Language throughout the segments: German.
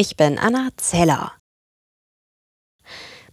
Ich bin Anna Zeller.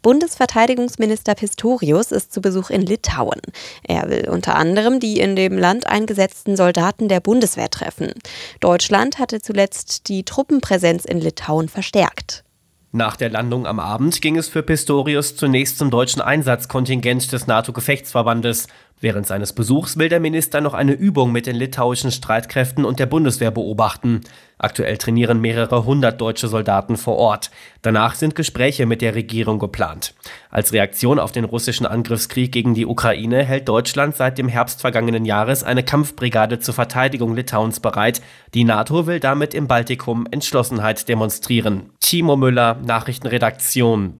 Bundesverteidigungsminister Pistorius ist zu Besuch in Litauen. Er will unter anderem die in dem Land eingesetzten Soldaten der Bundeswehr treffen. Deutschland hatte zuletzt die Truppenpräsenz in Litauen verstärkt. Nach der Landung am Abend ging es für Pistorius zunächst zum deutschen Einsatzkontingent des NATO-Gefechtsverbandes. Während seines Besuchs will der Minister noch eine Übung mit den litauischen Streitkräften und der Bundeswehr beobachten. Aktuell trainieren mehrere hundert deutsche Soldaten vor Ort. Danach sind Gespräche mit der Regierung geplant. Als Reaktion auf den russischen Angriffskrieg gegen die Ukraine hält Deutschland seit dem Herbst vergangenen Jahres eine Kampfbrigade zur Verteidigung Litauens bereit. Die NATO will damit im Baltikum Entschlossenheit demonstrieren. Timo Müller, Nachrichtenredaktion.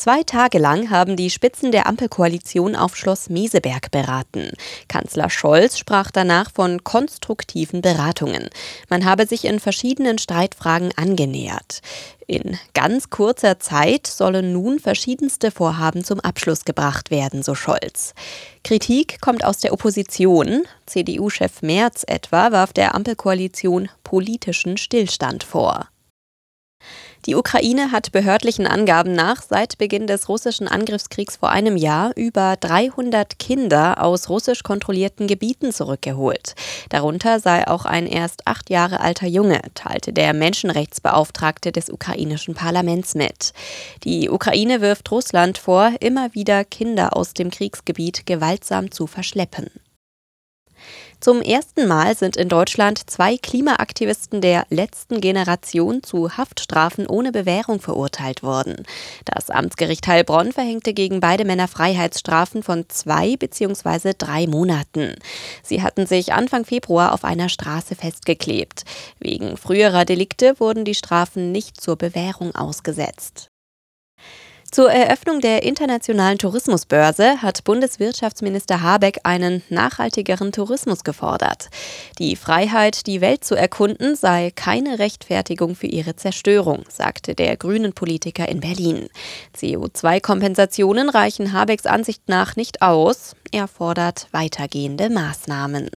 Zwei Tage lang haben die Spitzen der Ampelkoalition auf Schloss Meseberg beraten. Kanzler Scholz sprach danach von konstruktiven Beratungen. Man habe sich in verschiedenen Streitfragen angenähert. In ganz kurzer Zeit sollen nun verschiedenste Vorhaben zum Abschluss gebracht werden, so Scholz. Kritik kommt aus der Opposition. CDU-Chef Merz etwa warf der Ampelkoalition politischen Stillstand vor. Die Ukraine hat behördlichen Angaben nach seit Beginn des russischen Angriffskriegs vor einem Jahr über 300 Kinder aus russisch kontrollierten Gebieten zurückgeholt. Darunter sei auch ein erst acht Jahre alter Junge, teilte der Menschenrechtsbeauftragte des ukrainischen Parlaments mit. Die Ukraine wirft Russland vor, immer wieder Kinder aus dem Kriegsgebiet gewaltsam zu verschleppen. Zum ersten Mal sind in Deutschland zwei Klimaaktivisten der letzten Generation zu Haftstrafen ohne Bewährung verurteilt worden. Das Amtsgericht Heilbronn verhängte gegen beide Männer Freiheitsstrafen von zwei bzw. drei Monaten. Sie hatten sich Anfang Februar auf einer Straße festgeklebt. Wegen früherer Delikte wurden die Strafen nicht zur Bewährung ausgesetzt. Zur Eröffnung der internationalen Tourismusbörse hat Bundeswirtschaftsminister Habeck einen nachhaltigeren Tourismus gefordert. Die Freiheit, die Welt zu erkunden, sei keine Rechtfertigung für ihre Zerstörung, sagte der grünen Politiker in Berlin. CO2-Kompensationen reichen Habecks Ansicht nach nicht aus. Er fordert weitergehende Maßnahmen.